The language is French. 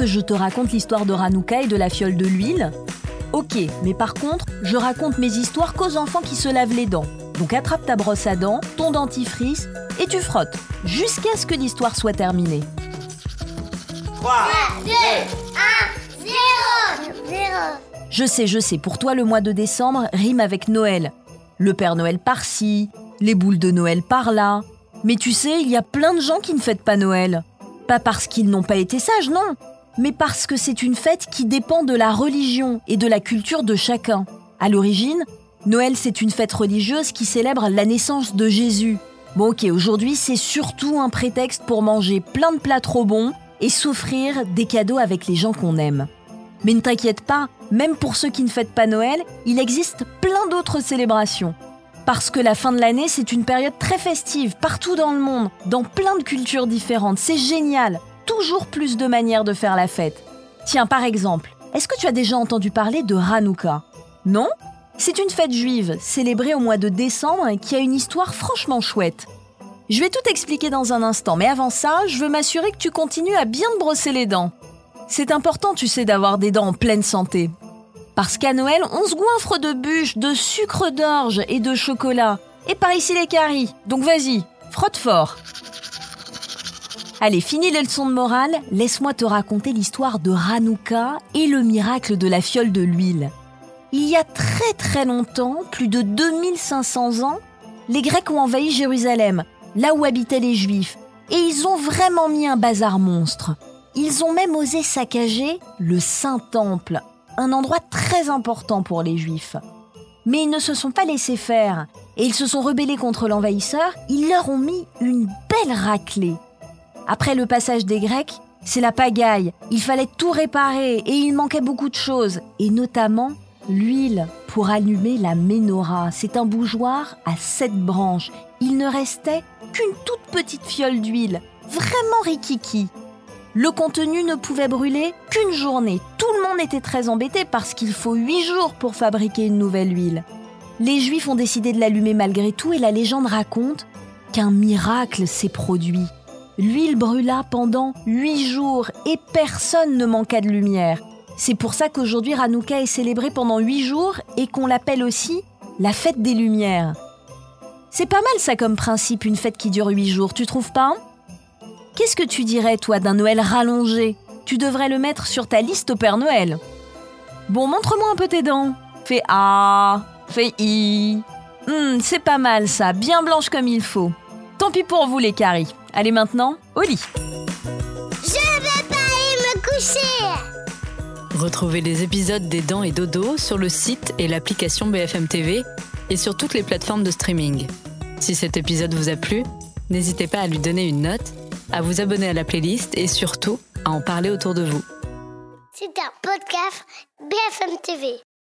que je te raconte l'histoire de Ranouka et de la fiole de l'huile Ok, mais par contre, je raconte mes histoires qu'aux enfants qui se lavent les dents. Donc attrape ta brosse à dents, ton dentifrice et tu frottes jusqu'à ce que l'histoire soit terminée. 3, 2, 1, 0, 0. Je sais, je sais, pour toi le mois de décembre rime avec Noël. Le Père Noël par-ci, les boules de Noël par-là. Mais tu sais, il y a plein de gens qui ne fêtent pas Noël. Pas parce qu'ils n'ont pas été sages, non, mais parce que c'est une fête qui dépend de la religion et de la culture de chacun. À l'origine, Noël c'est une fête religieuse qui célèbre la naissance de Jésus. Bon ok, aujourd'hui c'est surtout un prétexte pour manger plein de plats trop bons et s'offrir des cadeaux avec les gens qu'on aime. Mais ne t'inquiète pas, même pour ceux qui ne fêtent pas Noël, il existe plein d'autres célébrations. Parce que la fin de l'année, c'est une période très festive partout dans le monde, dans plein de cultures différentes. C'est génial toujours plus de manières de faire la fête. Tiens, par exemple, est-ce que tu as déjà entendu parler de Hanouka? Non? C'est une fête juive célébrée au mois de décembre qui a une histoire franchement chouette. Je vais tout expliquer dans un instant, mais avant ça, je veux m'assurer que tu continues à bien te brosser les dents. C'est important, tu sais, d'avoir des dents en pleine santé. Parce qu'à Noël, on se goinfre de bûches, de sucre d'orge et de chocolat. Et par ici les caries. Donc vas-y, frotte fort. Allez, fini les leçons de morale, laisse-moi te raconter l'histoire de Hanouka et le miracle de la fiole de l'huile. Il y a très très longtemps, plus de 2500 ans, les Grecs ont envahi Jérusalem, là où habitaient les Juifs, et ils ont vraiment mis un bazar monstre. Ils ont même osé saccager le Saint-Temple, un endroit très important pour les Juifs. Mais ils ne se sont pas laissés faire, et ils se sont rebellés contre l'envahisseur, ils leur ont mis une belle raclée. Après le passage des Grecs, c'est la pagaille. Il fallait tout réparer et il manquait beaucoup de choses, et notamment l'huile pour allumer la menorah. C'est un bougeoir à sept branches. Il ne restait qu'une toute petite fiole d'huile, vraiment rikiki. Le contenu ne pouvait brûler qu'une journée. Tout le monde était très embêté parce qu'il faut huit jours pour fabriquer une nouvelle huile. Les Juifs ont décidé de l'allumer malgré tout et la légende raconte qu'un miracle s'est produit. L'huile brûla pendant huit jours et personne ne manqua de lumière. C'est pour ça qu'aujourd'hui Ranouka est célébré pendant huit jours et qu'on l'appelle aussi la fête des Lumières. C'est pas mal ça comme principe, une fête qui dure huit jours, tu trouves pas Qu'est-ce que tu dirais, toi, d'un Noël rallongé? Tu devrais le mettre sur ta liste au Père Noël. Bon, montre-moi un peu tes dents. Fais A, fais I. Hmm, c'est pas mal ça, bien blanche comme il faut. Tant pis pour vous les caries. Allez maintenant, au lit. Je vais pas aller me coucher. Retrouvez les épisodes des Dents et Dodo sur le site et l'application BFM TV et sur toutes les plateformes de streaming. Si cet épisode vous a plu, n'hésitez pas à lui donner une note, à vous abonner à la playlist et surtout à en parler autour de vous. C'est un podcast BFM TV.